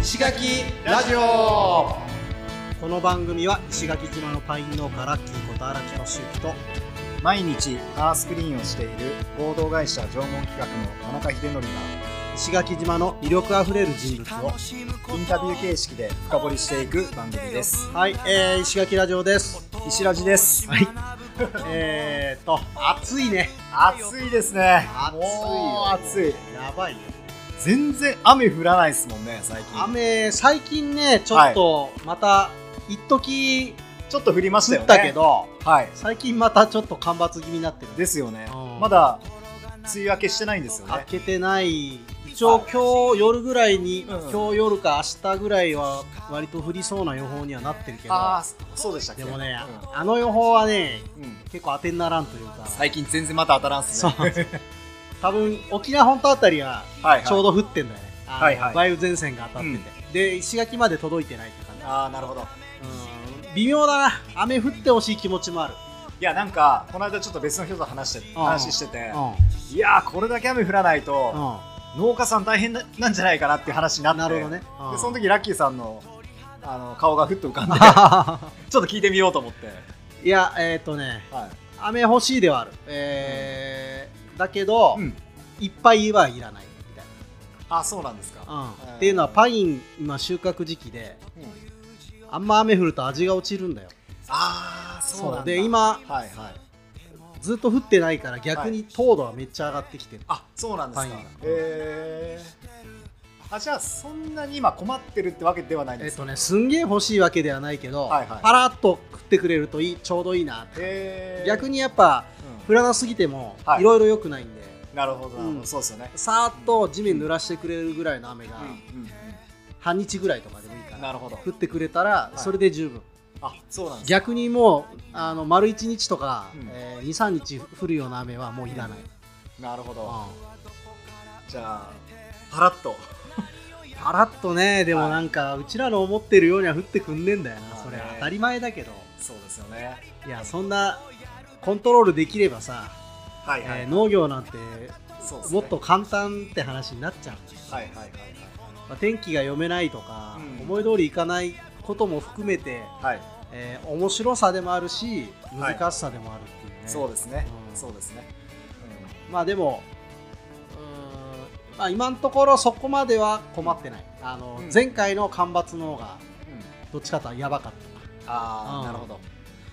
石垣ラジオ。この番組は石垣島のパイン農家ラッキーこと荒木俊之と毎日アースクリーンをしている合同会社縄文企画の田中秀則が石垣島の魅力あふれる人物をインタビュー形式で深掘りしていく番組ですはい、えー、石垣ラジオです石ラジですはいえーと暑いね暑いですね暑いよもう暑いやばいよ全然雨降らないですもんね最近。雨最近ねちょっとまた一時ちょっと降りましたよね。降ったけどはい。最近またちょっと干ばつ気味になってる。ですよね。うん。まだ梅雨明けしてないんですよね。開けてない。一応今日夜ぐらいに、うん。今日夜か明日ぐらいは割と降りそうな予報にはなってるけど。ああそうでしたっけ？でもね、あの予報はねうん。うん結構当てにならんというか。最近全然また当たらんっすね多分沖縄本島あたりははいちょうど降ってんだよね、はいはい。梅雨前線が当たってて、で石垣まで届いてないって感じ。ああなるほど。うん。微妙だな。雨降ってほしい気持ちもある、いやなんかこの間ちょっと別の人と話してうん。話してて。ういやーこれだけ雨降らないとん。農家さん大変ななんじゃないかなっていう話になうん、って。なるほどね、うん。でその時ラッキーさんのあの顔がふっと浮かんで ちょっと聞いてみようと思って、いやえっ、とね。はい。雨欲しいではある、えーだけど、うん、いっぱいはいらないみたいあそうなんですか、な、うん。えー。っていうのはパイン今収穫時期でうん。あんま雨降ると味が落ちるんだよ。ああそうなんだ。で今はいはい。ずっと降ってないから逆に糖度はめっちゃ上がってきてる、あそうなんですか。パインが。えー、あじゃあそんなに今困ってるってわけではないんですか、えっとねすんげえ欲しいわけではないけど、はいはい。パラッと食ってくれるといいちょうどいいなって、えー、逆にやっぱうん降らなすぎてもはい。いろいろ良くないんで、なるほど。うん。そうですよね、さーっと地面濡らしてくれるぐらいの雨が半日ぐらいとかでもいいからうん、なるほど。降ってくれたらい。それで十分、あそうなんですか逆にもうあの丸1日とか、うん。えー、23日降るような雨はもういらない、なるほど、うじゃあパラッと。ん パラッとねでもなんか、うちらの思ってるようには降ってくんねえんだよな、まあね。それ当たり前だけど。そうですよね。いやそんなコントロールできればさ、はいはい、えー農業なんてそうですね。もっと簡単って話になっちゃう、はいはいはいまあ、天気が読めないとか、うん。思い通りいかないことも含めて、はい、はいえー面白さでもあるしはい。難しさでもあるっていうね、そうですね、うん。そうですね、まあでもうーん、まあ、今のところそこまでは困ってない。あの、うん。前回の干ばつの方がうん。うん、どっちかとはやばかった。ああ、うん。なるほど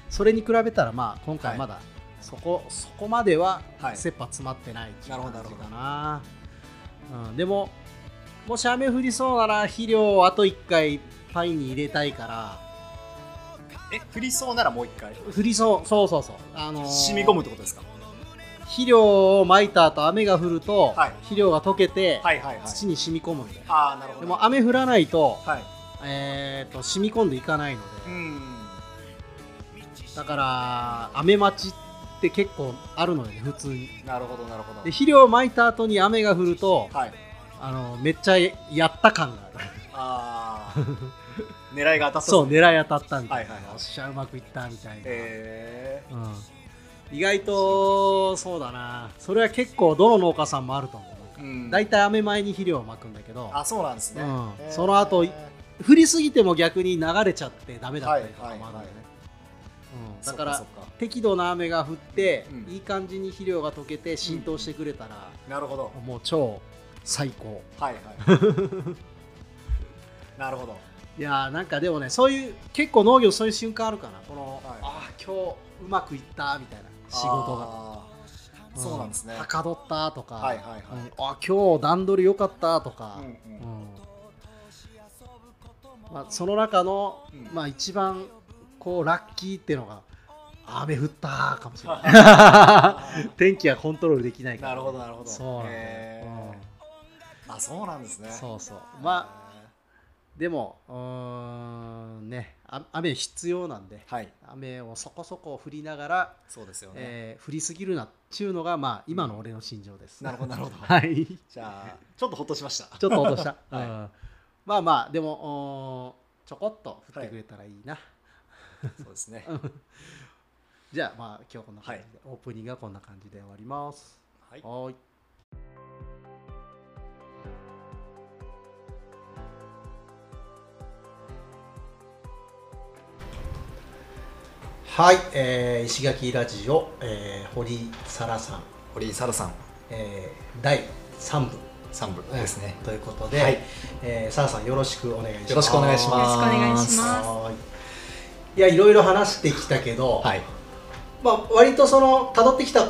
それに比べたらまあ今回まだそこ,、そこまでははい。切羽詰まってないっていう感じかな、うん、でももし雨降りそうなら肥料をあと1回パインに入れたいから。え降りそうならもう一回？降りそうそうそうそう。あのー染み込むってことですか？肥料をまいた後雨が降ると、はい。肥料が溶けて、はいはいはい。土に染み込むんだよ。ああなるほど。でも雨降らないと,、はい。えー、と染み込んでいかないので、うんだから雨待ちって結構あるのよね普通に。なるほどなるほど。で肥料をまいた後に雨が降るとはい。あのめっちゃやった感がある。ああ狙いが当たった。そう狙い当たったみたいな、はいはいはい。よっしゃうまくいったみたいな、へうん、意外とそうだな。それは結構どの農家さんもあると思う。えうん。大体雨前に肥料をまくんだけど。あそうなんですね、うん。その後降りすぎても逆に流れちゃってダメだったりとかもあるんだよね、はいだから適度な雨が降って、うん。いい感じに肥料が溶けて浸透してくれたら、なるほど。もう超最高。はいはい。なるほど。いやーなんかでもねそういう結構農業そういう瞬間あるかな。この、はい。ああ今日うまくいったみたいな仕事が。そうなんですね、はかどったとか、はいはいはい。うん。あ今日段取り良かったとか、うんうん。うん。まあ、その中の、うん。まあ、一番こうラッキーっていうのが雨降ったかもしれない。天気はコントロールできないから、なるほどなるほど。そうなんだよ、へー。あそうなんですね。うんそうそう。まあでもうーんねあ雨必要なんではい。雨をそこそこ降りながら、そうですよね、えー降りすぎるなっていうのがまあ今の俺の心情です、なるほどなるほど。はい。じゃあちょっとほっとしました。ちょっと落とした、はい。うん。まあまあでもおーちょこっと降ってくれたらいいな、そうですねじゃあまあ今日この感じで、はい、オープニングはこんな感じで終わります。はい。はい。はい、えー、石垣ラジオ、えー、堀沙羅さん。堀沙羅さん、えー、第三部。三部。ですね、ということで、はい。えー、沙羅さんよろしくお願いします。よろしくお願いします。よろしくお願い。しますいやいろいろ話してきたけど、はい、まあ、割とその辿ってきた、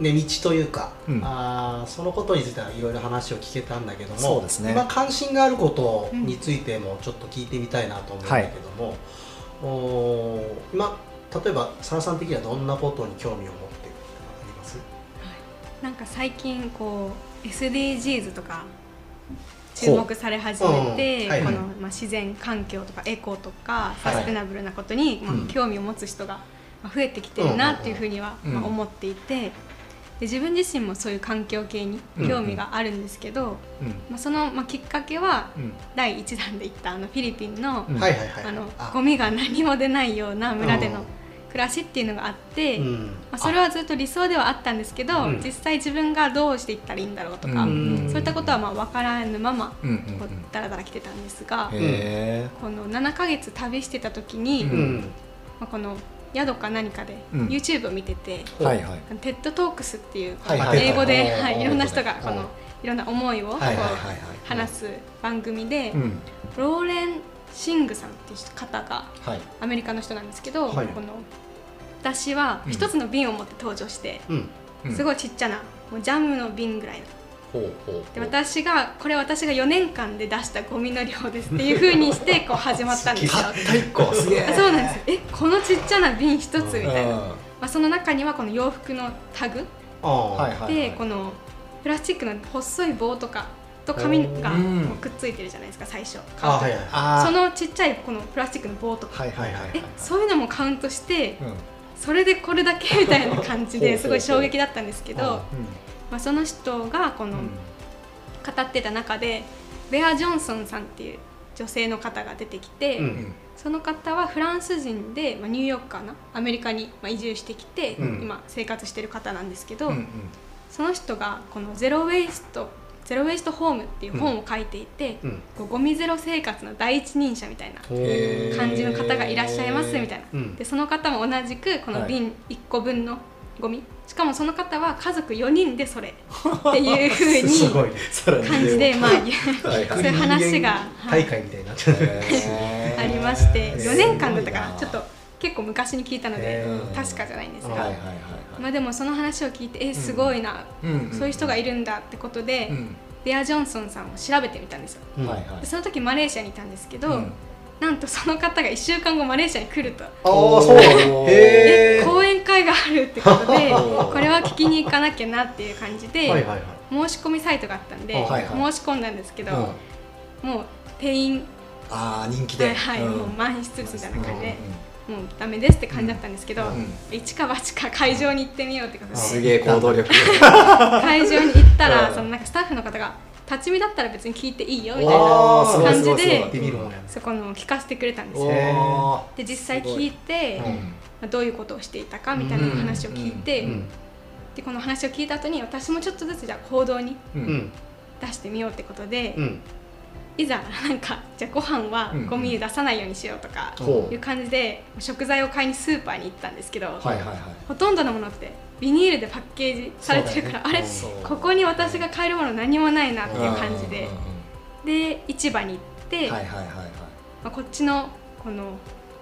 ね、道というか、うん。あーそのことについてはいろいろ話を聞けたんだけどもそうですね。今関心があることについてもちょっと聞いてみたいなと思うんだけども、おー今例えば沙羅さん的にはどんなことに興味を持ってるとかあります？なんか最近こう SDGs とか注目され始めて、うん。はい。この、まあ、自然環境とかエコとかサステナブルなことに、まあうん。興味を持つ人がまあ増えてきてるなっていうふうには、思っていてで自分自身もそういう環境系に興味があるんですけど、うん。まあ、その、まあ、きっかけはうん。第1弾で行ったあのフィリピンの,、ゴミが何も出ないような村でのうん。暮らしっていうのがあって。うん。まあ、それはずっと理想ではあったんですけど、うん。実際自分がどうしていったらいいんだろうとか、うんそういったことはまあ分からぬままうんうんこうだらだら来てたんですが、この7ヶ月旅してた時に、ううん。まあ、この宿か何かでうん。YouTube を見てて、はいはい。 TED Talks っていうはいはい英語で、はいはい、いろんな人がはい。このいろんな思いをこう話す番組で、うん。ローレン・シングさんっていう方がはい。アメリカの人なんですけど、はい。この私は一つの瓶を持って登場して、すごいちっちゃなもうジャムの瓶ぐらいので私がこれ私が4年間で出したゴミの量ですっていうふうにして こう始まったんですよ。たった一個すげえ。あそうなんです。よえこのちっちゃな瓶一つみたいな、うんまあ、その中にはこの洋服のタグ。ああ。はいはいでこのプラスチックの細い棒とかと紙がくっついてるじゃないですか最初。あはいはい。そのちっちゃいこのプラスチックの棒とか。はいはいはいはい。えそういうのもカウントしてうん。それでこれだけみたいな感じですごい衝撃だったんですけうん。ど、まあ、その人がこのうん。語ってた中でベア・ジョンソンさんっていう女性の方が出てきて、うん。うんその方はフランス人で、まあ、ニューヨークかなアメリカにまあ移住してきて、うん。今生活してる方なんですけど、うんうん。その人がこのゼロウェイストゼロウェイストホームっていう本を書いていて、うん。こうゴミゼロ生活の第一人者みたいな感じの方がいらっしゃいますみたいな、うん。でその方も同じくこのはい。瓶1個分のゴミ、しかもその方は家族4人でそれ。っていうふうに感じでまあはい そういう話が、はい。大会みたいにな ありましてへー。4年間だったかすごいな。なちょっと結構昔に聞いたので確かじゃないんですが、まあ、でもその話を聞いてえすごいな、うんそういう人がいるんだってことで、うん。ベア・ジョンソンさんを調べてみたんですよ。その時マレーシアにいたんですけど、うんなんとその方が1週間後マレーシアに来ると。ああそうなのへえで講演会があるってことで これは聞きに行かなきゃなっていう感じで、はいはいはい。申し込みサイトがあったんで、はいはい申し込んだんですけど、うん。もう定員ああ人気で。はい、はいうん。もう満室みたいな感じで、うんもうダメですって感じだったんですけど、うん一か八か会場に行ってみようってことで。すげえ行動力。会場に行ったら、うん。そのなんかスタッフの方が立ち見だったら別に聞いていいよみたいな感じでそこの聞かせてくれたんですおよー。で実際聞いて、どういうことをしていたかみたいな話を聞いて、うん。でこの話を聞いた後に私もちょっとずつじゃあ行動に出してみようってことで、うん。いざなんかじゃあご飯はうんゴミ出さないようにしようとかいう感じで食材を買いにスーパーに行ったんですけど、はいはいはい。ほとんどのものってビニールでパッケージされてるから、ね。あれここに私が買えるもの何もないなっていう感じで。うん。うんうんで市場に行って、はいはいはいまあ、こっちのこの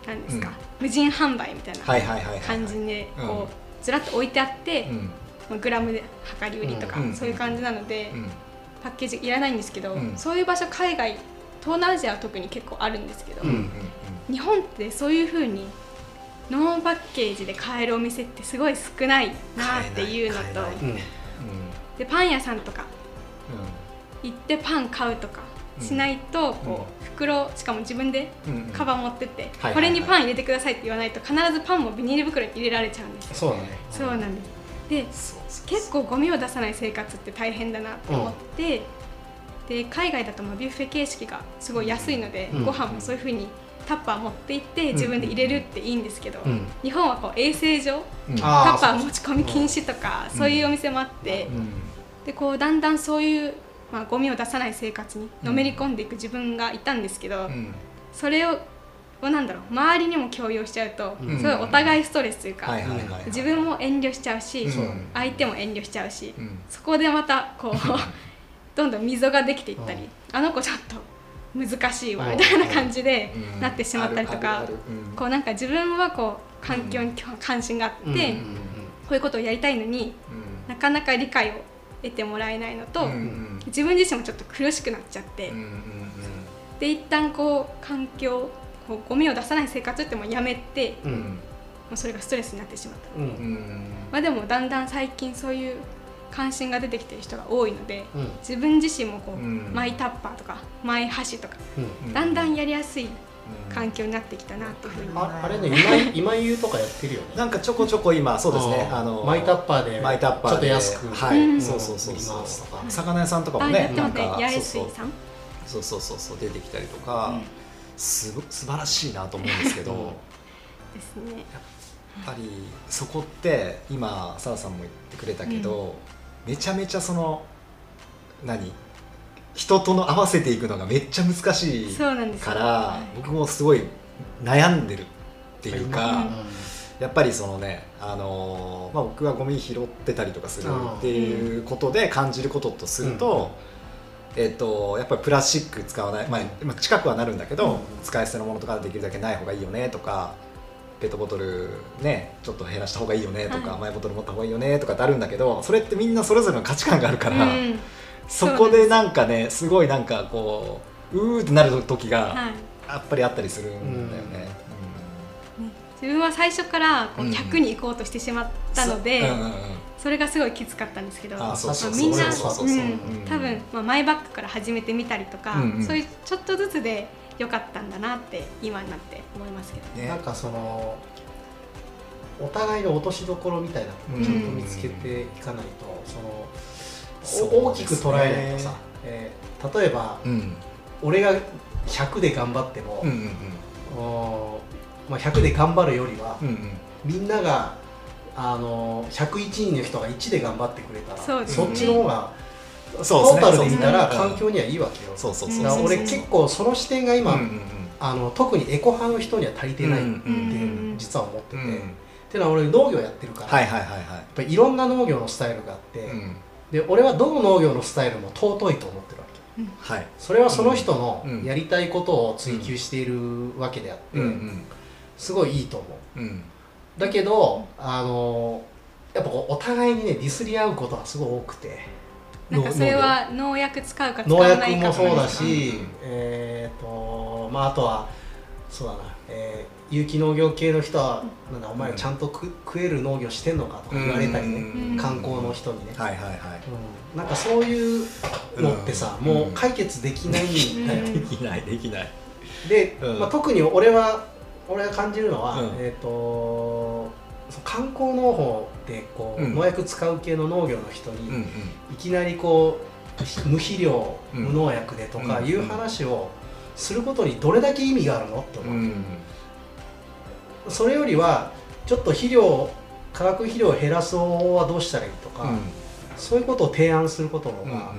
何ですか、無人販売みたいはいな感じでうん。こうずらっと置いてあって、うん。まあ、グラムで量り売りとか、うん。そういう感じなので、うん。パッケージいらないんですけど、うん。そういう場所海外東南アジアは特に結構あるんですけど、うん。うん。日本ってそういう風にノーパッケージで買えるお店ってすごい少ないなっていうのとでパン屋さんとか行ってパン買うとかしないとこう袋しかも自分でカバン持ってってはいこれにパン入れてくださいって言わないと必ずパンもビニール袋に入れられちゃうんですよ。そうだ。ねそうなんです。でそうそう結構ゴミを出さない生活って大変だなって思って、で海外だとまあビュッフェ形式がすごい安いので、うん。ご飯もそういうふうにタッパー持って行って自分で入れるっていいんですけど、うん。日本はこう衛生上うん。タッパー持ち込み禁止とかそういうお店もあって、うん。でこうだんだんそういう、まあ、ゴミを出さない生活にのめり込んでいく自分がいたんですけど、うん。それをこうなんだろう周りにも共有しちゃうと、うん。すごいお互いストレスというか、はいはいはいはい。自分も遠慮しちゃうし、うん。相手も遠慮しちゃうし、うん。そこでまたこう どんどん溝ができていったり、うん。あの子ちょっと難しいわうん。みたいな感じでうん。なってしまったりとか、こうなんか自分はこう環境に関心があって、こういうことをやりたいのにうん。なかなか理解を得てもらえないのと、自分自身もちょっと苦しくなっちゃって、うんうんで一旦こう環境こうゴミを出さない生活ってもうやめてもうそれがストレスになってしまった、まあ、でもだんだん最近そういう関心が出てきてる人が多いのでうん。自分自身もこう、うん。マイタッパーとかマイ箸とかうん。だんだんやりやすいうん環境になってきたなというふうに、ああれね今井 今井優とかやってるよね。なんかちょこちょこ今そうですねあのマイタッパーでマイタッパーでちょっと安くはい、うん。そうそうそうそう。ますとか魚屋さんとかもあね。なんか八重そう水さん。そうそうそうそう出てきたりとか、うん。すご素晴らしいなと思うんですけど、ですね。ぱりそこって今澤さんも言ってくれたけど、めちゃめちゃその何？人との合わせていくのがめっちゃ難しいそうなんですよ。から、はい僕もすごい悩んでるっていうか、うん。やっぱりそのね、あのーまあ、僕はゴミ拾ってたりとかするっていうことで感じることとすると,、えっとやっぱりプラスチック使わない、まあまあ、近くはなるんだけど、うん。使い捨てのものとかできるだけない方がいいよねとかペットボトルねちょっと減らした方がいいよねとか、はいマイボトル持った方がいいよねとかってあるんだけどそれってみんなそれぞれの価値観があるから、うん。そこでなんかねすごいなんかこううーってなる時がはい。やっぱりあったりするんだよね。ね自分は最初からこううん。100に行こうとしてしまったので、うん。うんうんそれがすごいきつかったんですけどみんな多分、まあ、マイバッグから始めてみたりとか、うんうん。そういうちょっとずつで良かったんだなって今になって思いますけど。ね。なんかそのお互いの落としどころみたいなのをちゃんと見つけていかないと、そのお大きく捉えないとさ、えー例えばうん。俺が100で頑張っても、うんうんおーまあ、100で頑張るよりは、うんうん。みんながあの101人の人が1で頑張ってくれたらそっちの方がトータルで見たら環境にはいいわけよ。そうそうそうだから俺結構その視点が今、うんうんあの特にエコ派の人には足りてないってうん実は思ってて、うんうん。っていうのは俺農業やってるから、はいはいはいはやっぱりいろんな農業のスタイルがあって、いうん。で俺はどの農業のスタイルも尊いと思ってるわけ。はい。それはその人のうんやりたいことを追求しているわけであって、うんうんすごいいいと思う。うん。だけどあのやっぱこうお互いにねディスり合うことがすごい多くてなんかそれは農薬使うか使農わないか薬もそうだし、うん。えっ、とまああとはそうだな、えー有機農業系の人は、なんだお前らちゃんと食食える農業してんのかとか言われたりね、うん。観光の人にね、はいはいはい。うん。なんかそういうのってさ、うん。もう解決できない。んだよ、うん。できないできない。で、うん。まあ、特に俺は俺が感じるのは、うん。えっ、とその観光農法でこう、うん。農薬使う系の農業の人に、うんうん。いきなりこう無肥料、うん無農薬でとかうん。いう話をすることにどれだけ意味があるの？って思う、うん。それよりはちょっと肥料化学肥料を減らす方法はどうしたらいいとか、うん。そういうことを提案することの方うんうんが、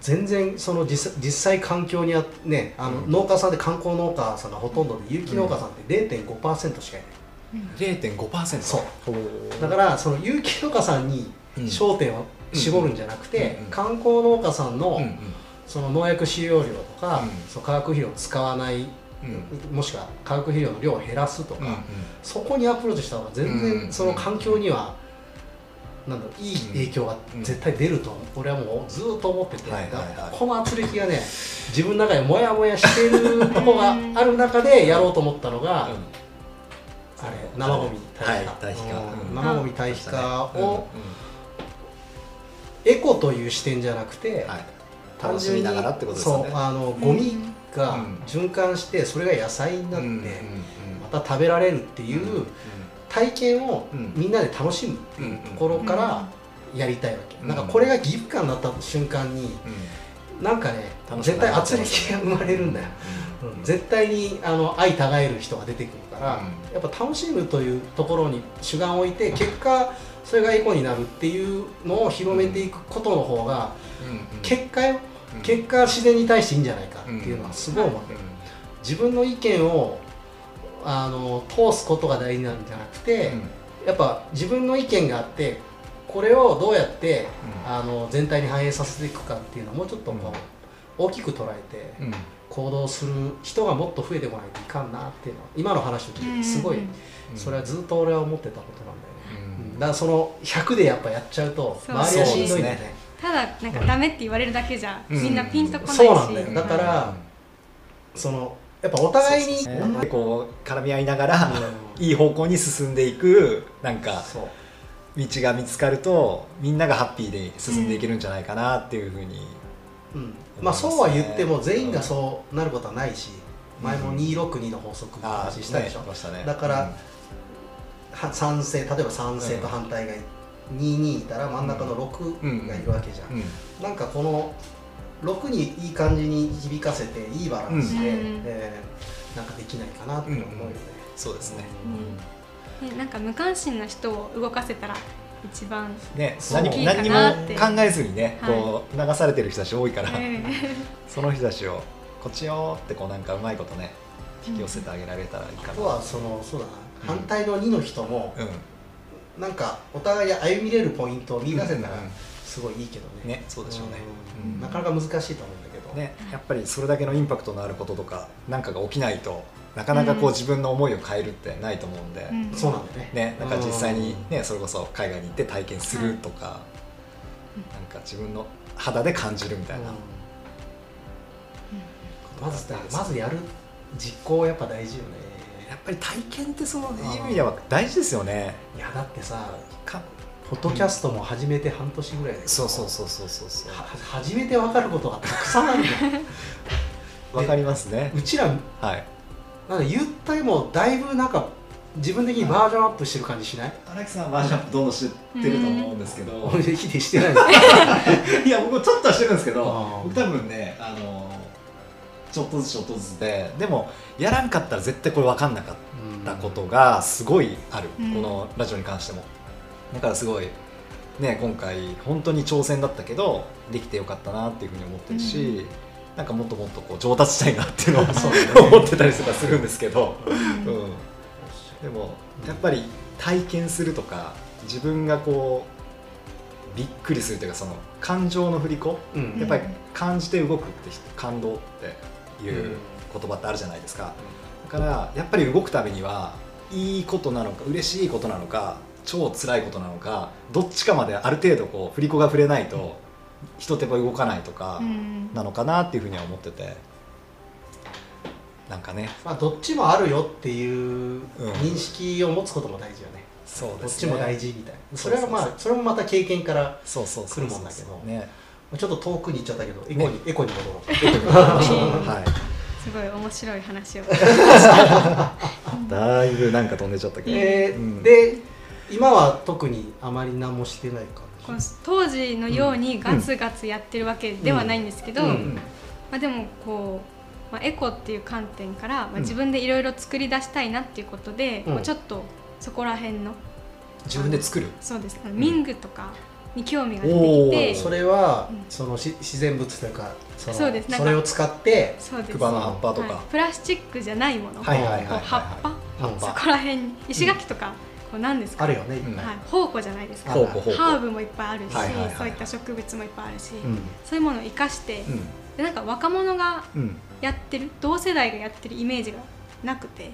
全然その実実際環境にあねあの、うん。農家さんで観光農家さんがほとんどで有機農家さんって0.5%しかいない、0.5%そうほう。だからその有機農家さんにうん。焦点を絞るんじゃなくて、観光農家さんの、その農薬使用量とか、うん。その化学肥料を使わない、うん。もしくは化学肥料の量を減らすとか、そこにアプローチした方が全うん然その環境には、なんだろういい影響が絶対出ると俺はもうずっと思ってて、この圧力がね自分の中でモヤモヤしてるとこがある中でやろうと思ったのが、生ゴミはい堆肥化、堆肥化うん。うん。生ゴミ堆肥化をエコという視点じゃなくて、はい。楽しみながらってことですよね。そうあのゴミがうん。循環してそれが野菜になってまた食べられるっていう体験をうん。みんなで楽しむっていうところからやりたいわけ、うんなんかこれが義務感になった瞬間になんかね絶対圧力が生まれるんだよ、うん絶対にあの相互える人が出てくるから、うん。やっぱ楽しむというところに主眼を置いて結果それがエコになるっていうのを広めていくことの方が、結果よ。結果自然に対していいんじゃないかっていうのはすごい思ってる、自分の意見をあの通すことが大事なんじゃなくて、やっぱ自分の意見があってこれをどうやって、うん。あの全体に反映させていくかっていうのをもうちょっとこう、大きく捉えてうん行動する人がもっと増えてこないといかんなっていうのは今の話を聞いてすごい、うんそれはずっと俺は思ってたことなんだよね、うん。だからその100でやっぱやっちゃうと周りはしんどいんだよそうね。ただなんかダメって言われるだけじゃうんみん。なピンとこないし、そうなんだよ。だからそのやっぱお互いにね。こう絡み合いながら、うん。いい方向に進んでいくなんか道が見つかるとみんながハッピーで進んでいけるんじゃないかなっていうふうに、うん。まあそうは言っても全員がそうなることはないし前も262の法則の話したでしょ、ねだからは賛成例えば賛成と反対が22いたら真ん中の6がいるわけじゃん、うん。うん。なんかこの6にいい感じに響かせていいバランスで、うん。えーなんかできないかなって思うよね、そうですね、ねなんか無関心な人を動かせたら一番ね何何にも考えずにね、はい。こう流されてる人たち多いから、え その人たちをこっちよってこうなんかうまいことね引き寄せてあげられたらいいかな、あとはそのそうだな、うん。反対の2の人もうん。なんかお互い歩みれるポイントを見出せたらうんうん。すごいいいけどね,、ねそうでしょうね、うん。うん。なかなか難しいと思うんだけど、ね、やっぱりそれだけのインパクトのあることとかなんかが起きないとなかなかこううん。自分の思いを変えるってないと思うんで、うん。そうなんだよね。ね、なんか実際に、ね、それこそ海外に行って体験するとか、なんか自分の肌で感じるみたいな、うん。まずまずやる実行やっぱ大事よね。やっぱり体験ってその意味では大事ですよね。いやだってさかポッドキャストも始めて半年ぐらいでそうそうそうそうそうそう。は初めて分かることがたくさんあるんだよ わかりますね。うちらはいなんか言ったりもだいぶなんか自分的にバージョンアップしてる感じしない、荒木さんはバージョンアップどんどん知ってると思うんですけど、俺ヒデしてないいや僕ちょっとはしてるんですけど僕多分ねあのちょっとずつちょっとずつででもやらんかったら絶対これ分かんなかったことがすごいある、うん。このラジオに関しても。だからすごいね今回本当に挑戦だったけどできてよかったなっていうふうに思ってるし、なんかもっともっとこう上達したいなっていうのを 思ってたりとかするんですけど、うん。うん、でもやっぱり体験するとか自分がこうびっくりするというかその感情の振り子うんやっぱり感じて動くって感動っていう言葉ってあるじゃないですか。だからやっぱり動くためにはいいことなのか嬉しいことなのか超辛いことなのかどっちかまである程度こう振り子が触れないと人ってやっぱ動かないとかうん。なのかなっていうふうには思ってて。なんかね。まあ、どっちもあるよっていううん認識を持つことも大事よね、そうどっちも大事みたいな。それはまあそれもまた経験からそうそうそう来るもんだけど。ね。ちょっと遠くに行っちゃったけどエコに、ねエコに戻ろう。はい。すごい面白い話を。だいぶなんか飛んでちゃったけど、えーうん。で今は特にあまり何もしてないかこの当時のようにガツガツやってるわけではないんですけど、うん。うん。まあ、でもこう、まあ、エコっていう観点から、まあ、うん。自分でいろいろ作り出したいなっていうことで、うん。こうちょっとそこら辺の自分で作る。そうです。あのミングとかに興味が出てきて、それは、うん。そのし自然物というかそのそうです。それを使ってそうです。クバの葉っぱとか、はい。プラスチックじゃないもの、はいはいはい葉っぱ、うんそこら辺に。石垣とか、こうなんですか？あるよね。はい、宝庫じゃないですか。ハーブもいっぱいあるし、はいはいはい。そういった植物もいっぱいあるし、うん。そういうものを生かして、でなんか若者がうん。やってる同世代がやってるイメージがなくて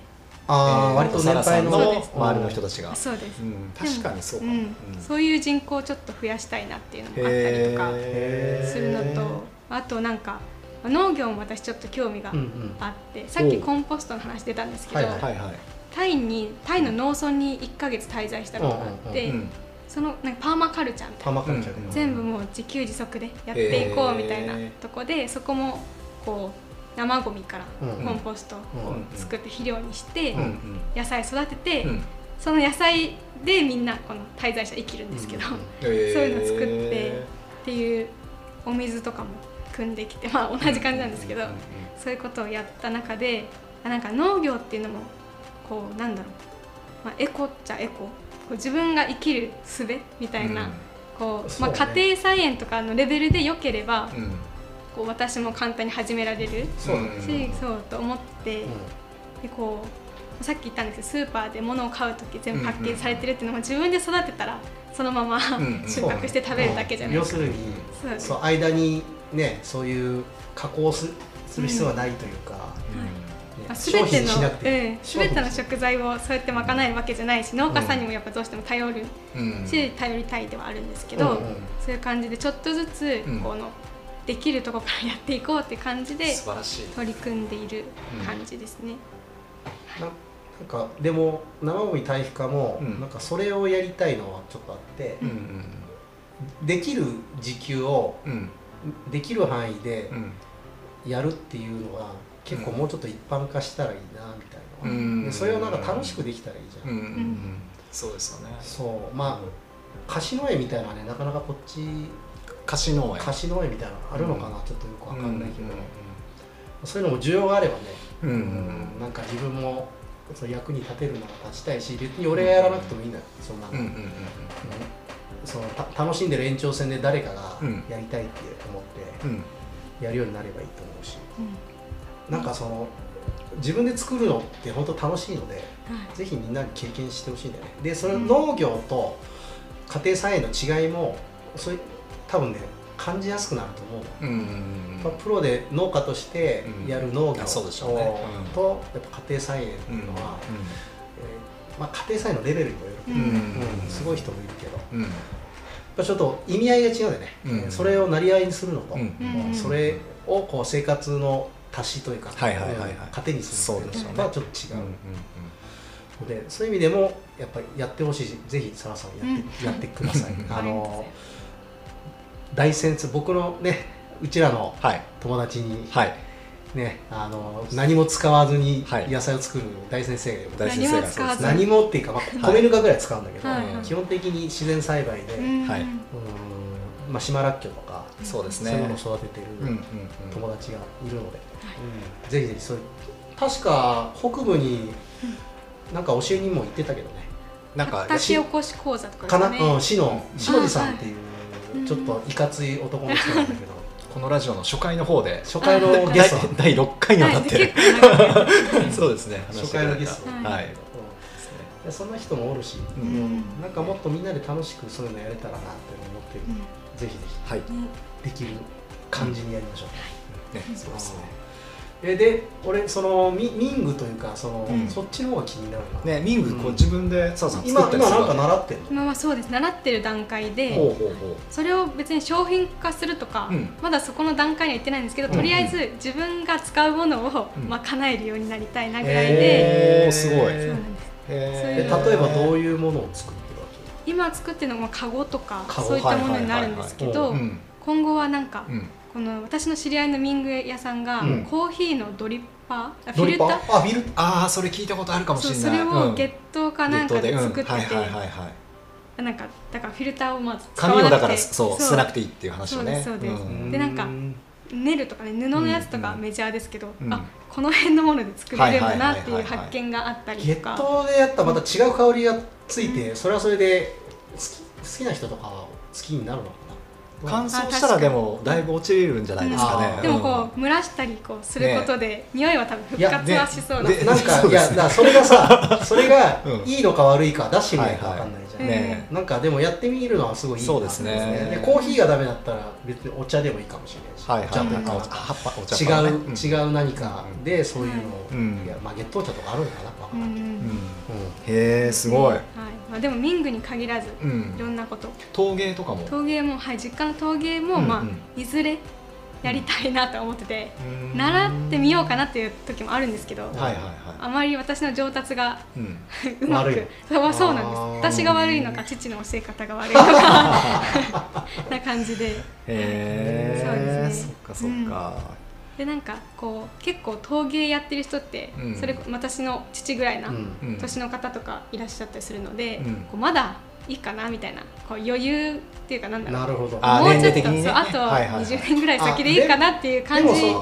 あ割と年配の周りの人たちが、そうです、うん、確かにそうかも、うん。うん。そういう人口をちょっと増やしたいなっていうのもあったりとかするのとあとなんかまあ農業も私ちょっと興味がうんうん。あって、さっきコンポストの話出たんですけど、はいはいはいはい、タイにタイの農村に1ヶ月滞在したことがあって、うんそのなんかパーマカルチャーみたいな。パーマカルチャーで、うん全部もう自給自足でやっていこうみたいなとこでそこもこう生ゴミからうんコンポストをうん作って肥料にして野菜育てて、うん。その野菜でみんなこの滞在者生きるんですけど、そういそうの作ってていうお水とかも汲んできてまあ同じ感じなんですけど、そういうことをやった中であなんか農業っていうのもこうなんだろう、まあ、エコっちゃエコ。こう自分が生きる術みたいな、こうそうね。まあ、家庭菜園とかのレベルで良ければ、うん。うんこう私も簡単に始められるし、そうと思って、うん。でこさっき言ったんですけどスーパーで物を買う時全部パッケージされてるっていうのも自分で育てたらそのまま、ん 収穫して食べるだけじゃない。ですか要するにそう。間にねそういう加工すする必要はないというか、ねあ商全ての全ての食材をそうやって賄えるわけじゃないし農家さんにもやっぱどうしても頼るうん。し、頼りたいではあるんですけど、うんうんそういう感じでちょっとずつうん。この、できるところからやっていこうって感じで素晴らしい。取り組んでいる感じですね。ななんかでも生ゴミ堆肥化も、うん。なんかそれをやりたいのはちょっとあってう、んできる時給をできる範囲でうん。やるっていうのは結構もうちょっと一般化したらいいなみたいな、うん。でそれをなんか楽しくできたらいいじゃん、うん。うん。うんそうですよね。そう。まあ貸し農園みたいなねなかなかこっち。菓子農園貸し農園みたいなのあるのかな、ちょっとよくわかんないけど、うん。そういうのも需要があればね、うん。うんなんか自分もその役に立てるなら立ちたいし別に俺がやらなくてもいいんだよそんなの、うんそのた楽しんでる延長線で誰かがうん。やりたいって思ってうん。やるようになればいいと思うし、うんなんかその自分で作るのって本当楽しいのではい。ぜひみんなに経験してほしいんだよね。でそれ農業と家庭菜園の違いもそれ多分ね感じやすくなると思うの。うんうんうんまあ、プロで農家としてやる農業あそうでしょうね。うん。とやっぱ家庭菜園っていうのは、えーまあ、家庭菜園のレベルにもよるうん。うん。すごい人もいるけど。やっうん。うんぱちょっと意味合いが違うんでね、うん。えーそれをなりわいにするのと、うん。うん。それをこう生活の足しというか、はいはいはいはい。うん糧にするっていうのとはちょっと違う、うでそういう意味でもやっぱりやってほしいしぜひサラさんやって,、うん。やってください。うん。あの大先生僕のねうちらのはい。友達にはい。ね、あの何も使わずにはい。野菜を作る大先生がいる、大先生が何もっていうか、まあ、米ぬかぐらい使うんだけど、はいはい。基本的に自然栽培で、うん。はいまあ、島らっきょうとか、そうですね。そういうものを育ててる友達がいるので、うんぜひぜひそういう確か北部になんか教えにも行ってたけどね。なんか畑おこし講座とかかな、ですねうん、市の下地さんっていう、はい。ちょっといかつい男の人なんだけど。このラジオの初回の方で。初回のゲ第スト。第6回にわたってる。そうですね。初回のゲスト。はい。そんな人もおるし、なんかもっとみんなで楽しくそういうのやれたらなって思ってる、ぜひぜはい。できる感じにやりましょう、ね。そうですね。えで俺そのミミングというかその、うん。そっちの方が気になるな、ねミングこう自分でさんったりする今なんか習ってんの？今はそうです。習ってる段階でほうほうほう。それを別に商品化するとか、うん。まだそこの段階には行ってないんですけど、うんとりあえず自分が使うものを、うん。まあ叶えるようになりたいなぐらいで、すごい。そうなんです。例えばどういうものを作る？わ今作ってるのがカゴとかそういったものになるんですけどうん。今後はなんか、うん。この私の知り合いのミング屋さんが、うん。コーヒーのドリッパーフィルター？ーあフィルああそれ聞いたことあるかもしれない。それをゲットかなんかでうん。作ってて、なんかだからフィルターをまず使紙をだからわなくてそう。捨てなくていいっていう話をね。そうですそうです。ん。でなんかうんネルとかね布のやつとかうんメジャーですけど、うん。あこの辺のもので作れるんだなっていう発見があったりゲッとかトでやったらまた違う香りがついて、それはそれで好き好きな人とかは好きになるのかな？乾燥したらでもだいぶ落ちるんじゃないですかね。うん。でもこう蒸らしたりこうすることで、匂いは多分復活はしそうなねでなんか、そうですね。いやだからそれがさそれがうん。いいのか悪いか出してみないと分かんないじゃん、ね。なんかでもやってみるのはすごいいいな。そうですね。でコーヒーがダメだったら別にお茶でもいいかもしれないし、はいはいお茶とかはいあ葉っぱお茶違う、違う何かでそういうの。を、うん。いやまあ月頭茶とかあるのかな分かうん。んないけど、うん。うん。へえすごい。はい。まあ、でもミングに限らずういろんんなこと。陶芸とかも。陶芸もはい実家の陶芸も、まあいずれやりたいなと思ってて、うん。習ってみようかなっていう時もあるんですけど、はいはいはあまり私の上達がいうん。うまくそうそうなんです。私が悪いのか父の教え方が悪いのか な感じで。へそうえですね。そっかそっか。でなんかこう結構陶芸やってる人って、うん。それ私の父ぐらいなうんうん。年の方とかいらっしゃったりするので、うん。こうまだいいかなみたいなこう余裕っていうかなんだろう。なるほど。あもうちょっと、年齢的にね。そうあとはいはいはい。20年ぐらい先でいいかなっていう感じ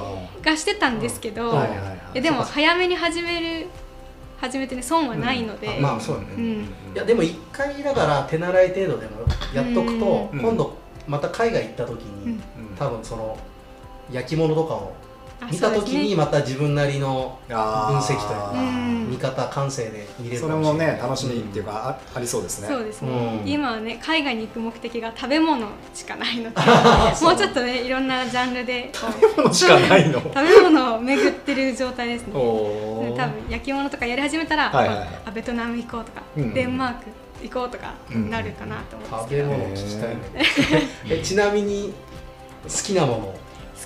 がしてたんですけど、うん。はいはいはい。えでも早めに始める始めてね損はないので、うん。あまあそうだね。うん。いやでも一回だから手習い程度でもやっとくと、うん。今度また海外行った時に、うん。多分その焼き物とかをあ見た時にまた自分なりの分析というかうん。見方感性で見れるそれもかもしれない。ね楽しみっていうか、あありそうですね。そうですね、うん。今はね海外に行く目的が食べ物しかないのでもうちょっとねいろんなジャンルでこうものしかないの。食べ物を巡ってる状態ですね。多分焼き物とかやり始めたら、はいはいはい。あベトナム行こうとか、うんデンマーク行こうとかうんなるかなと思うん食ですけど、べ物聞きたいね。えちなみに好きなもの好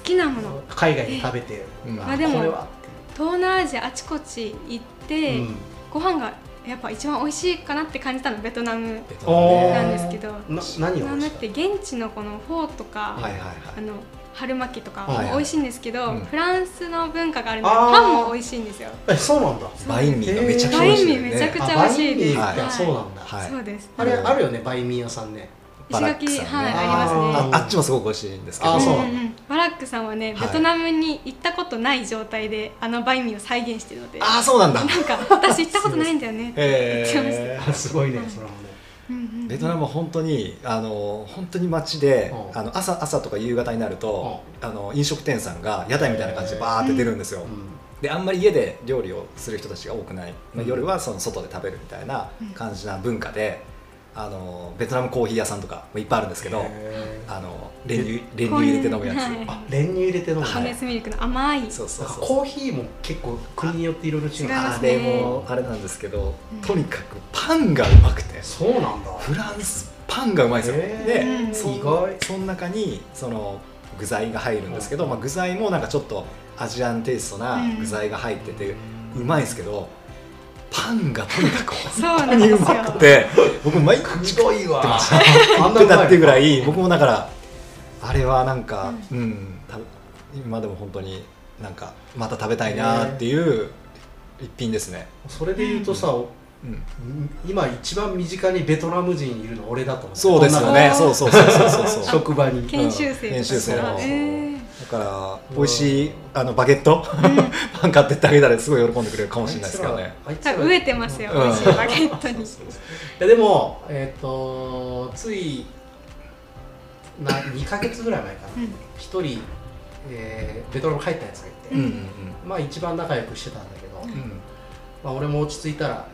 きなもの。海外で食べてうん。あまあでもこれは東南アジアあちこち行って、うん。ご飯がやっぱ一番美味しいかなって感じたのベトナムベトナム。ねなんですけど、な何ベトナムが美味しいて現地のこのフォーとか、はいはいはい。あの春巻きとかはいも美味しいんですけど、うん。フランスの文化があるのでパンも美味しいんですよ。えそうなんだ。バインミーがめちゃくちゃバインミ美味しいよね。ーめちゃくちゃ美味しいです。バインミーってはい。そうなんだ。はいそうです。あれあるよねバインミー屋さんね石垣、バラックさんね。はいありますね。ああっちもすごく美味しいんですけど。あそう。なんだんん。バラックさんはね、はい。ベトナムに行ったことない状態であのバインミーを再現してるので、ああそうなんだ。なんか私行ったことないんだよね。って言ってました。へあすごいねはい。それもねうんうんうん。ベトナムは本当にあの本当に街でうん。あの朝朝とか夕方になるとあの飲食店さんが屋台みたいな感じでバーって出るんですよ、うん。であんまり家で料理をする人たちが多くない、まあ、うん。夜はその外で食べるみたいな感じな文化で、あのベトナムコーヒー屋さんとかもいっぱいあるんですけどあの練乳練乳入れて飲むやつ、はい。あ練乳入れて飲むのコンデンスミルクの甘い。そうそうそう。コーヒーも結構国によっていろいろ違う。ね。あれもあれなんですけど、うん。とにかくパンがうまくて。そうなんだ。フランスパンがうまいんですよ、でそ意外。その中にその具材が入るんですけど、まあ、具材もなんかちょっとアジアンテイストな具材が入っててうまいんですけどパンがとにかく本当にう。まくて僕毎日くどいわ。あ食ってたっていうぐらい僕もだからあれはなんかうん、た今でも本当になんかまた食べたいなっていう一品ですね、それで言うとさうん、今一番身近にベトナム人いるの俺だと思うそうですよね。そうそうそうそうそう。職場に。研修生研修生のえーだから美味しいあのバゲット？パン買ってってあげたらすごい喜んでくれるかもしれないですけどね。飢えてますよ、うん。美味しいバゲットに。いやでもえっ、とついな2か月ぐらい前かな。うん。一、人、えーベトナム帰ったやつがいて、うんうんまあ一番仲良くしてたんだけど、うんうん。まあ、俺も落ち着いたら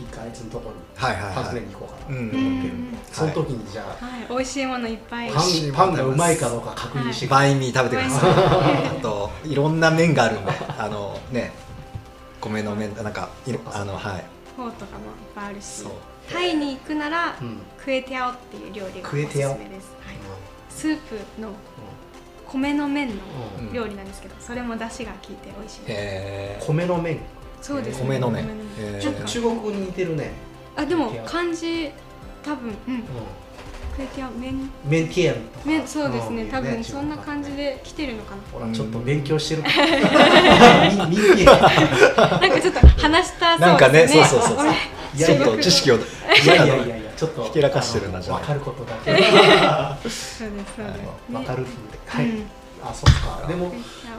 一回あいつのとこにはいはいはい。訪ねに行こうかなうん。と思ってる、うん。その時にじゃあ、はい、美味しいものいっぱい。パンパンがうまいかどうか確認してくる、バインミー食べてください。あといろんな麺があるんであのね米の麺なんかいろあのはい。フォーとかもいっぱいあるし。そう、タイに行くなら、うん。クエティアオっていう料理がおすすめです。はい、スープの米の麺の料理なんですけど、それも出汁が効いて美味しいです。へ米の麺そうですね。米の麺米へー。ちょっと中国語に似てるね、あ、でも漢字多分、うん、うん、メンティアンそうですね。ん。多分そんな感じで来てるのかな。ほらちょっと勉強してる。なんかちょっと話したそうですね。なんかねそうそうそう。ちょっと知識をいやいやいやいやちょっと。ひけらかしてるなじゃあ。分かることだけ。そうですそうです。分かるはい、うん。あそっか。でも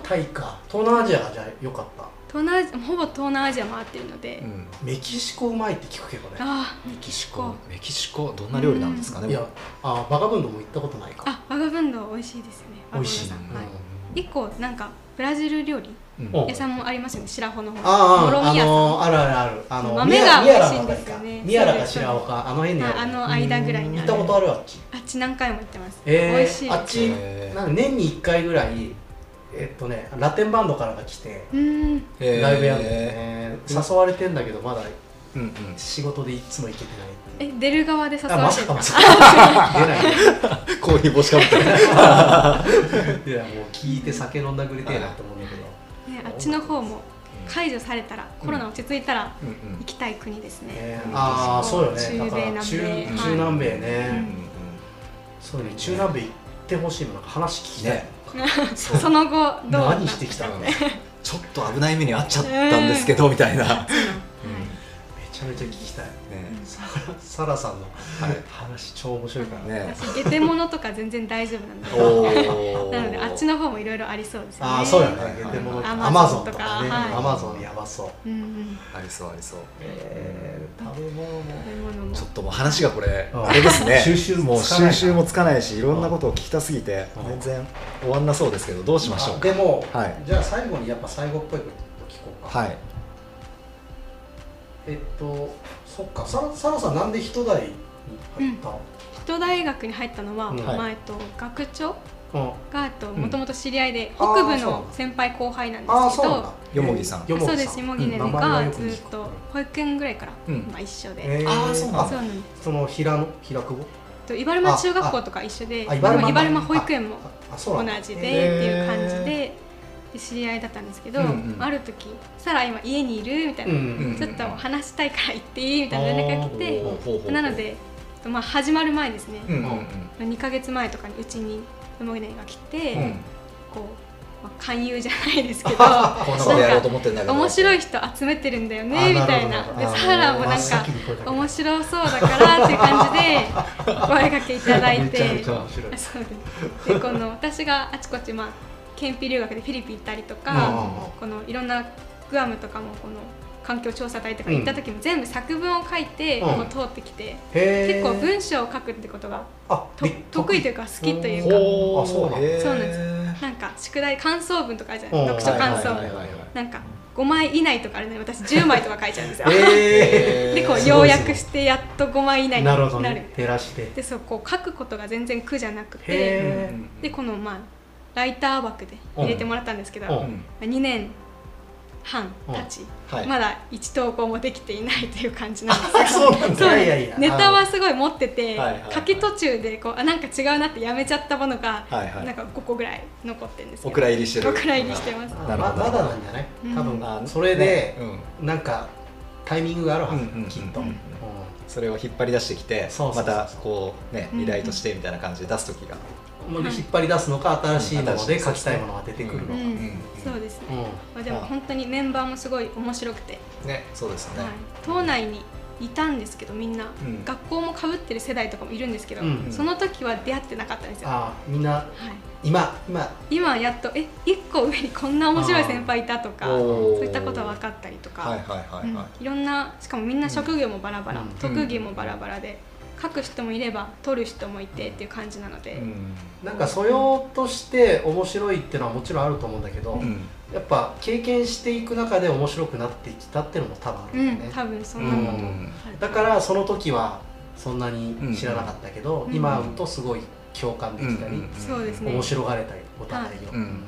タイか。東南アジアがじゃあ良かった東南アジアほぼ東南アジア回ってるので、うん。メキシコうまいって聞くけどね。ああメキシコ。メキシコどんな料理なんですかねいやあバガブンドも行ったことないか。あバガブンド美味しいですよね。美味しい。はいうん。一個なんかブラジル料理。うん。お屋さんもありますよね。白穂の方。あああのあるあるあるあの豆が美味しいんですよね。ミヤラか白岡。あの辺にある。ああの間ぐらいに行ったことあるあっち。あっち何回も行ってます、えー、美味しいあっちなんか年に1回ぐらいえっとねラテンバンドからが来てうーん。ライブやるんだよね誘われてんだけどまだうんうん。仕事でいつも行けてないえ出る側で誘われてるさかまさか。出ない。コーヒー帽子かぶってる。いやもう聞いて酒飲んだくれてえなと思うんだけど、ね、あっちの方も解除されたら、コロナ落ち着いたらうん行きたい国ですね、ねああそうよね。中米南米。中南米ね、うんうん。そうね中南米行ってほしいのなんか話聞きたい、ね その後どう何してきたの？ちょっと危ない目に遭っちゃったんですけどみたいな ちゃめちゃ聞きたい。ね。サラサラさんのはい。話超面白いから。ね。私ゲテモノとか全然大丈夫なんで。おー。なのであっちの方もいろいろありそうですね。ああそうやね。ゲテモノとか。Amazon アマゾンとか。ね。はい。アマゾンやばそう。うんうん。ありそうありそう。えー食べ物も。食べ物も。ちょっともう話がこれうん。あれですね。収集もうつかない収集もつかないしいろんなことを聞きたすぎてうん。全然終わんなそうですけどどうしましょうでもはい。じゃあ最後にやっぱ最後っぽいこと聞こうか。はいえっとそっかサラサラさんなんで人大に入ったの？人大学に入ったのは、うん。まあはいえっと、学長うん。がえっとん。もともと知り合いで、北部の先輩後輩なんですけどよもぎさん。そうですよもぎねがずっと保育園ぐらいから、うん。まあ、一緒で、えー。あーそうなんです。その平野平久保？と茨間中学校とか一緒ででも茨間保育園も同じでっていう感じでで知り合いだったんですけど、うんうん。ある時「サラ今家にいる?」みたいな、うんちょっと話したいから行っていい?」みたいな連絡が来てなので、まあ、始まる前ですね、うんうんうん。2か月前とかにうちにもぎねが来て、うん。こう、まあ、勧誘じゃないですけど 面白い人集めてるんだよあねみたいな。でサラもなんか面白そうだからっていう感じで 声掛けいただいて。でこの私があちこち、まあ、検否留学でフィリピン行ったりとうんか、このいろんなグアムとかもこの環境調査隊とか行った時も全部作文を書いて、うん。こう通ってきて、結構文章を書くってことが得意。というか好きというか。そうなんだ。へー。そうなんです。なんか宿題感想文とかあるじゃない？うん。読書感想文。なんか5枚以内とかあるのに私10枚とか書いちゃうんですよ、え でこう要約してやっと5枚以内に。ななるるほどね。照らして。でそうこう書くことが全然苦じゃなくて。へでこのまあライター枠で入れてもらったんですけど、うん。まあ2年半経ち、はい。まだ1投稿もできていないという感じなんですよそうなん そういやいやいや。ネタはすごい持ってて、はい書き途中でこうあなんか違うなってやめちゃったものが、はいはい。なんか5個ぐらい残ってるんですけどお蔵入りしてる。お蔵入りしてます。あままだなんじゃない？うん。多あ分それでうん。なんかタイミングがあるはずうんうんうんきっと。うんうんそれを引っ張り出してきてそうそうそうまたこうねうん。依頼としてみたいな感じで出す時が引っ張り出すのか新しいものでうん書きたいものが出てくるのか。うん。うん。そうですね、うん。まあ、でも本当にメンバーもすごい面白くて、ねそうですよね。はい、島内にいたんですけどみんな、うん。学校もかぶってる世代とかもいるんですけど、うんその時は出会ってなかったんですよ、はあみんない。今今。今やっとえ一個上にこんな面白い先輩いたとかそういったことは分かったりとか、はいはいはいはい。うん。いろんなしかもみんな職業もバラバラ、うん。特技もバラバラで書く人もいれば取る人もいてっていう感じなので、うん。なんか素養として面白いっていうのはもちろんあると思うんだけど、うん。やっぱ経験していく中で面白くなってきたっていうのも多分あるうんんだよね、多分そんなのだと。思ううん。だからその時はそんなに知らなかったけど、うん。今会うとすごい共感できたり、うん。そうですね。面白がれたりお互いを、うんうん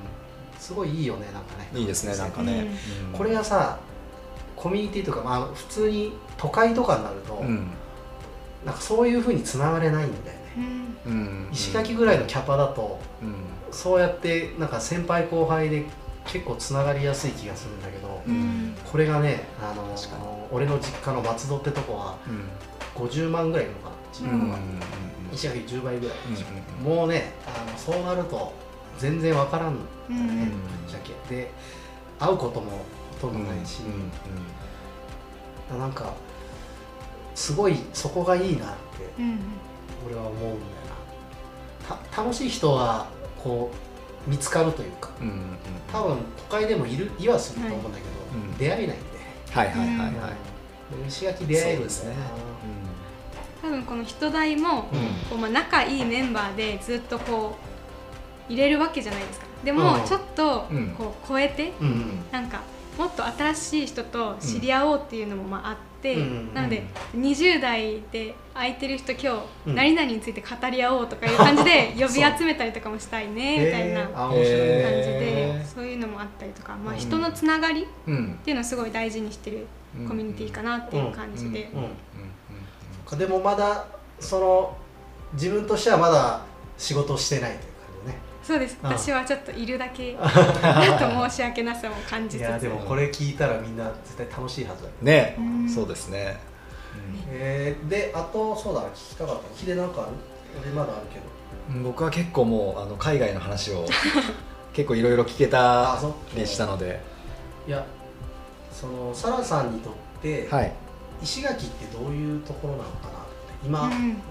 すごいいいよねなんかね。いいですね。なんかね。うん。これがさコミュニティとか、まあ、普通に都会とかになると、うんなんかそういうふうにつながれないんだよね、うん。うん石垣ぐらいのキャパだとうん。そうやってなんか先輩後輩で結構つながりやすい気がするんだけど、うん。これがねあの俺の実家の松戸ってとこはうん。50万ぐらいいるのかな。人うん。口が、石垣10倍ぐらい、うん。もうねあのそうなると全然わからん。だうね、うん。ぶっちゃけ。で会うこともほとんどないし、なんかすごいそこがいいなってうん俺は思うんだよな。た楽しい人はこう見つかるというかうんうんうん。多分都会でもいるいはすると思うんだけど、うん。出会えないんで、はいはいはいはい。うん。石垣出会えるんですね。多分この人代も、うん。こうまあ、仲いいメンバーでずっとこう入れるわけじゃないですか。でも、うん。ちょっとうん。こう超えて、うんうん。なんかもっと新しい人と知り合おうっていうのもまああって、うんなので20代で空いてる人今うん。日何々について語り合おうとかいう感じで 呼び集めたりとかもしたいねみたいな感あ面白い。ねじへでそういうのもあったりとか、まあ、うん。人のつながりっうんていうのをすごい大事にしてるうん。コミュニティかなっていう感じで。うん。うん。でもまだその自分としてはまだ仕事をしてないとそうです。うん。私はちょっといるだけ だと申し訳なさも感じつつ。いやでもこれ聞いたらみんな絶対楽しいはずだよ。ね。うん。そうですね。えー、であとそうだ聞きたかった。ヒデなんかある？俺まだあるけど。うん僕は結構もうあの海外の話を 結構いろいろ聞けたあそうりしたので。いやそのサラさんにとって、はい。石垣ってどういうところなのかなって。今、うん。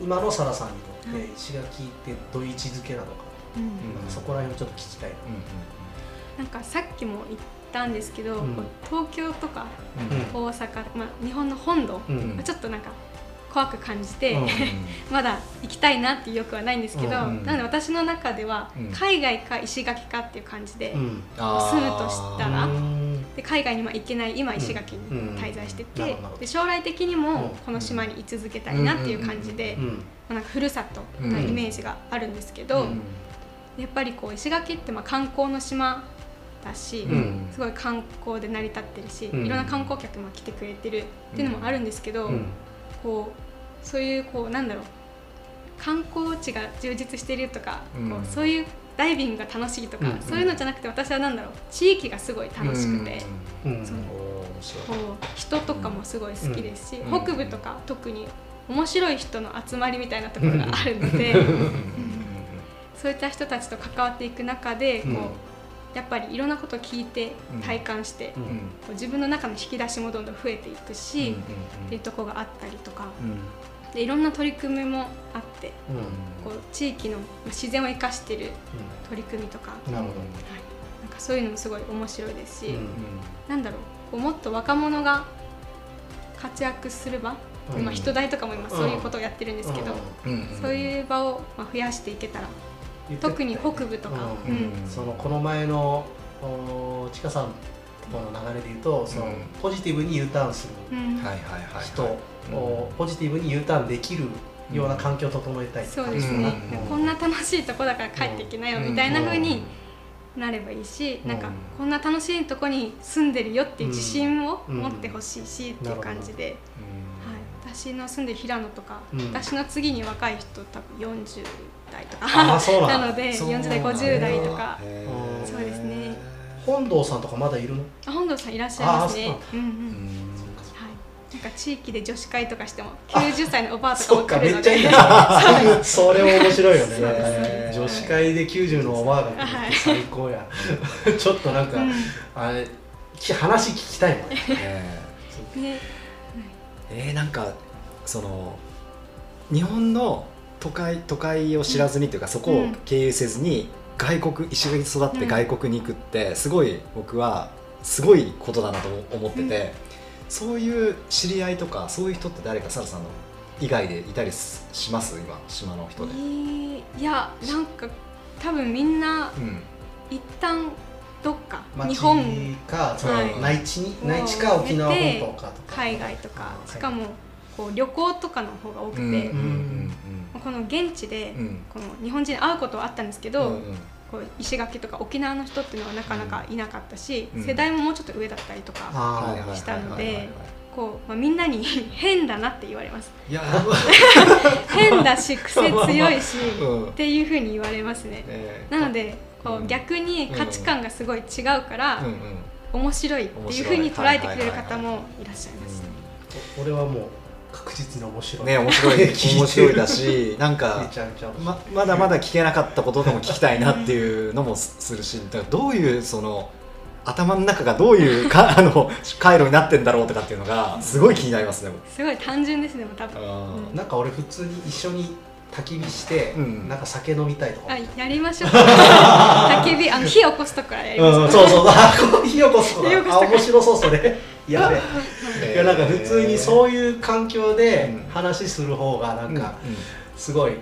今のサラさんにとっはいて石垣ってどういう位置づけなのか、うん。そこら辺をちょっと聞きたいな、なんかさっきも言ったんですけど、うん。東京とかうん。大阪、まあ、日本の本土、うん。ちょっとなんか怖く感じて、うん まだ行きたいなっていう欲はないんですけど、うんなので私の中ではうん。海外か石垣かっていう感じで,、うん。住むとしたらうんで海外にまあ行けない今石垣に滞在してて、で将来的にうん。もこの島に居続けたいなっていう感じで、うんまあ、なんかふるさとのイメージがあるんですけど、うんやっぱりこう石垣ってまあ観光の島だし、うん。すごい観光で成り立ってるし、うん。いろんな観光客も来てくれてるっていうのもあるんですけど、うん。こうそういうこうなんだろう観光地が充実してるとか、うん。こうそういうダイビングが楽しいとか、うん。そういうのじゃなくて私はなんだろう地域がすごい楽しくて、うん。そこう人とかもすごい好きですし、うん。北部とか特に面白い人の集まりみたいなところがあるので、そういった人たちと関わっていく中でこう、うんやっぱりいろんなことを聞いて体感して、うん。こう自分の中の引き出しもどんどん増えていくし、っていうところがあったりとか。でいろんな取り組みもあってうん。こう地域のまあ自然を生かしてる取り組みとか,、うんなるほはい、なんかそういうのもすごい面白いですし、うんなんだろうこうもっと若者が活躍する場、うん。まあ、人代とかも今そういうことをやってるんですけど、そうういう場をまあ増やしていけたら特に北部とか、ううん。んそのこの前のおちかさんとの流れで言うとその、うん。ポジティブに U ターンするうん。はいはいはい人うん。をポジティブに U ターンできるような環境を整えたいそうですね、うん。こんな楽しいとこだから帰ってきなよみたいな風になればいいし、うん。なんかこんな楽しいとこに住んでるよっていう自信を持ってほしいしっていう感じで、はい、私の住んでる平野とか、うん。私の次に若い人多分40代とあか。あ そうなのでそう40代50代とか。そうですね。本堂さんとかまだいるの？あ本堂さんいらっしゃいますね。あうんうん。なんか地域で女子会とかしても90歳のおばあとかそも来るのっかめっちゃいいでね それも面白いよね。ね女子会で90のおばあが来る最高や ちょっとなんか、うん。あれき話聞きたいもんね。へねーえーなんかその日本の都会都会を知らずにというかそこを経由せずに外国石垣に育って外国に行くってすごい僕はすごいことだなと思ってて、そういう知り合いとかそういう人って誰かサラさんの以外でいたりします？今島の人で。えーいやなんか多分みんなうん。一旦どっか日町本。かそのはい。内地に内地か沖縄本島かとか。海外とか。うんしかもこう旅行とかの方が多くて、うん。うんこの現地でこの日本人に会うことはあったんですけど、こう石垣とか沖縄の人っていうのはなかなかいなかったし、うん。世代ももうちょっと上だったりとか、したのでこうまあ、みんなに 変だなって言われます。いや。変だし癖強いし、うん。っていうふうに言われますね。え。ーなのでこううん。逆に価値観がすごい違うから、うんうん。面白いっていうふうに捉えてくれる方もいらっしゃいます。俺はもう確実に面白い。ね面白い。面白いだしなんか ままだまだ聞けなかったこととかも聞きたいなっていうのもすするしだからどういうその頭の中がどういうか あの回路になってんだろうとかっていうのがすごい気になりますね。すごい単純ですね、多分。うん。なんか俺普通に一緒に焚き火して、うん。なんか酒飲みたいとか。あ、やりましょう。焚き火、あの火起こすとこからやりましょう。うん、そうそう火起こすとか。火起こすとか。あ面白そうそれ。やべえいやなんか普通にそういいう環境でうん。話する方がなんかすごい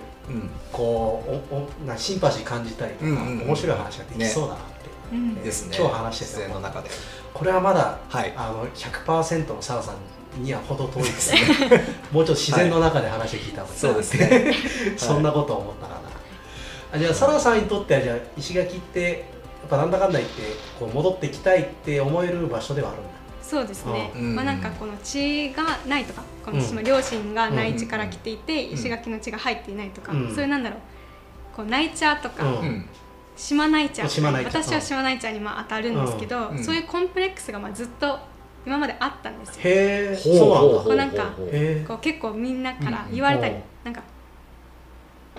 こうおおなシンパシー感じたりとか、うんうんうん。面白い話ができそうだなって、うん。ですね。今日話して自て然の中で。これはまだはい。あの100%のサラさんには程遠いです。ね もうちょっと自然の中で話を聞いた方がいいなそうですね。そんなこと思ったかな、あじゃあサラさんにとってはじゃあ石垣ってやっぱなんだかんだ言ってこう戻ってきたいって思える場所ではあるんだそうですね、うんまあなんかこの血がないとかこの両親が内地から来ていて、ん石垣の血が入っていないとか、うん。そういうなんだろう。こうナイチャーとか、島ナイチャー島ナイチャー私は島ナイチャーにまあ当たるんですけど、うん。そういうコンプレックスがまあずっと今まであったんですよ。へえほうそうなんだほうほう。こうなんかこう結構みんなから言われたり、うんなんか、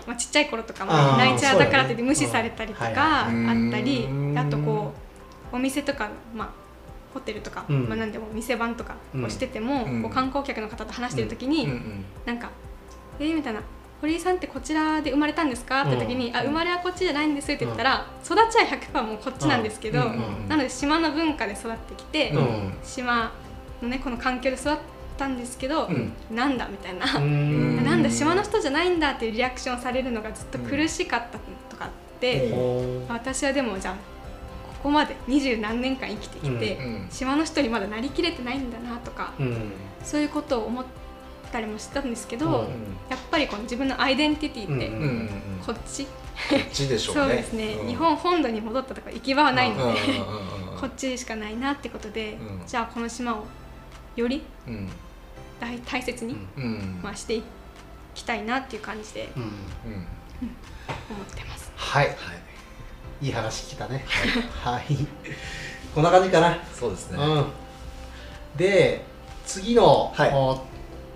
まあ、ちっちゃい頃とかもナイチャーだからって無視されたりとかあったりうん。あとこうお店とか、まあ、ホテルとか、うん。まあ、何でも店番とかうん。をしてても、うん。こう観光客の方と話してる時に、なんか「えー、みたいな「堀井さんってこちらで生まれたんですか?」って時に「うんあ生まれはこっちじゃないんです」って言ったら、育ちは100%もうこっちなんですけど、なので島の文化で育ってきて、うん。島のねこの環境で育ったんですけど、うん。なんだみたいな、うん。なんだ島の人じゃないんだっていうリアクションされるのがずっと苦しかったとかって、ほ私はでもじゃあここまで二十何年間生きてきて、うん島の人にまだなりきれてないんだなとか、うん。そういうことを思ったりもしたんですけど、うん。やっぱりこの自分のアイデンティティってうんうんうん。うんこっち、こっちでしょうね。そうですね、うん。日本本土に戻ったとか行き場はないので、うんうんうん。こっちしかないなってことで、うん。じゃあこの島をよりうん。大大切に、うんうん。まあ、していきたいなっていう感じでうん。うん思ってます。はい。はいいい話聞いたね。はい。こんな感じかな。そうですね。うん。で次の、はい。お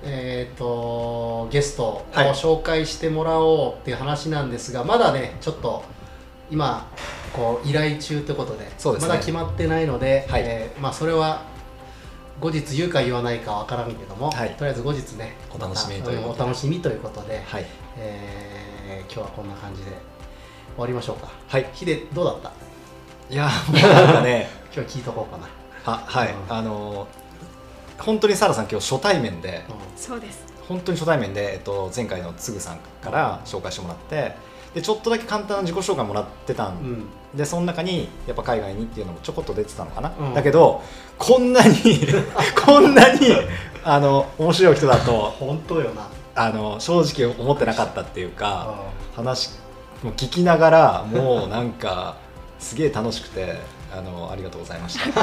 えー、とゲストをはい。紹介してもらおうっていう話なんですが、まだねちょっと今こう依頼中ということでね。まだ決まってないので、はい。えーまあ、それは後日言うか言わないかわからんけども、はい。とりあえず後日ねお楽しみということで。んお楽しみということで、はい。えー今日はこんな感じで終わりましょうか。はい。ヒデどうだった？いやもうなんかね。今日は聞いとこうかな、あはい。うん。あの本当にサラさん今日初対面でうそうです。本当に初対面で、えっと、前回のつぐさんから紹介してもらってでちょっとだけ簡単な自己紹介もらってたんんうん。でその中にやっぱ海外にっていうのもちょこっと出てたのかな、うん。だけどこんなに こんなにあの面白い人だと本当よな。あの正直思ってなかったっていうかあ話もう聞きながらもうなんかすげえ楽しくてあのありがとうございました。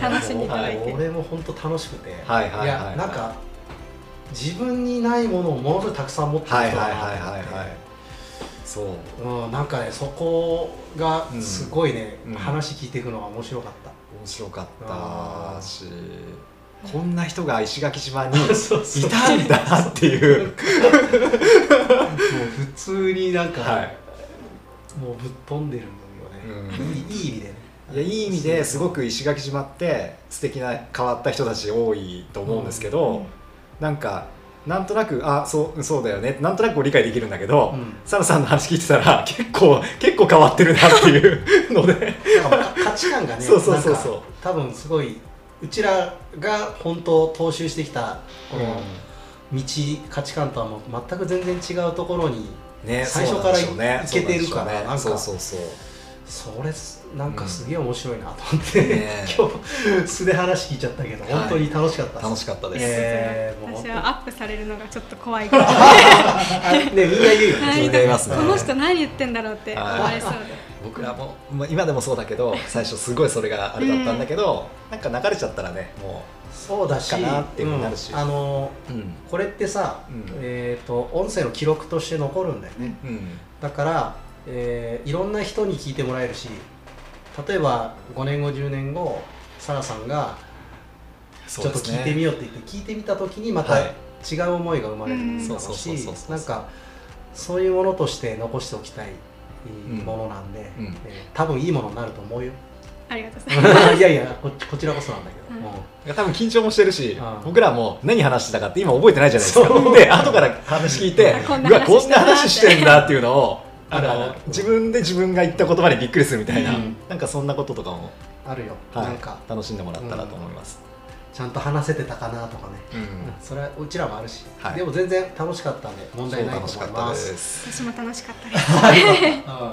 楽しんでいただいて、俺も本当楽しくて、はいはいはいはい。やなんか自分にないものをものすごいたくさん持ってるはい人はいはいはいだなと思ってはい。そう。うん、なんかねそこがすごいね、うん。話聞いていくのが面白かった、面白かったしこんな人が石垣島に いたんだなっていう。もう普通になんか、はい。もうぶっ飛んでるのよね、うん。いい意味でね。いやいい意味ですごく石垣島って素敵な変わった人たち多いと思うんですけど、なんかなんとなくあそうそうだよね。なんとなく理解できるんだけど、うん。サラさんの話聞いてたら結構結構変わってるなっていうので。価値観がね そうそうそうそう。多分すごいうちらが本当踏襲してきたこの道、価値観とはもう全く全然違うところにね最初からいけてるからうそうそれなんかすげえ面白いなと思って、ね 今日素で話聞いちゃったけど、はい。本当に楽しかったです。楽しかったです、えーもう私はアップされるのがちょっと怖いから。あねみんな言うよ。ね、はい。みんな言いますね。この人何言ってんだろうって思われそうで。僕らも、まあ、今でもそうだけど最初すごいそれがあれだったんだけど、なんか流れちゃったらねもそうだしかなってなるし。うん。あのううん。これってさ、うん。えー、と音声の記録として残るんだよね。うん。だから、えーいろんな人に聞いてもらえるし例えば5年後10年後サラさんがちょっと聞いてみようって言って聞いてみた時にまたはい。違う思いが生まれるうん。だろうそうそうそうしなんかそういうものとして残しておきたいうん。ものなんで、うん。えー多分いいものになると思うよ。ありがとうございます。いやいやここちらこそなんだけど、うん。多分緊張もしてるし、うん。僕らも何話してたかって今覚えてないじゃないですか。で後から話聞いて うわ話こんな話してんだっていうのをあの自分で自分が言った言葉にびっくりするみたいな、うん。なんかそんなこととかも、あるよ、はい。なんか。楽しんでもらったらと思います、ちゃんと話せてたかなとかね、うん。うんそれはうちらもあるし、はい。でも全然楽しかったんで問題ないと楽しかった思いま。です。す私も楽しかったです。うん。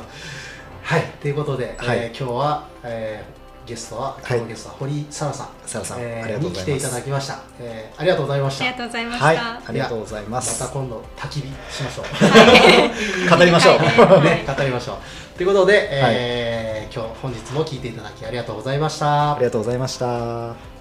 はい、ということで、はい。えー今日は、えーゲストは今日のゲストは堀沙羅さん、サラさん、えーありがとうに来ていただきました、えーありがとうございました。ありがとうございました、はいありがとうございまますた今度焚き火しましょう。語りましょう、はい。ね語りましょう。ということで、えー今日本日も聞いていただきありがとうございました。ありがとうございました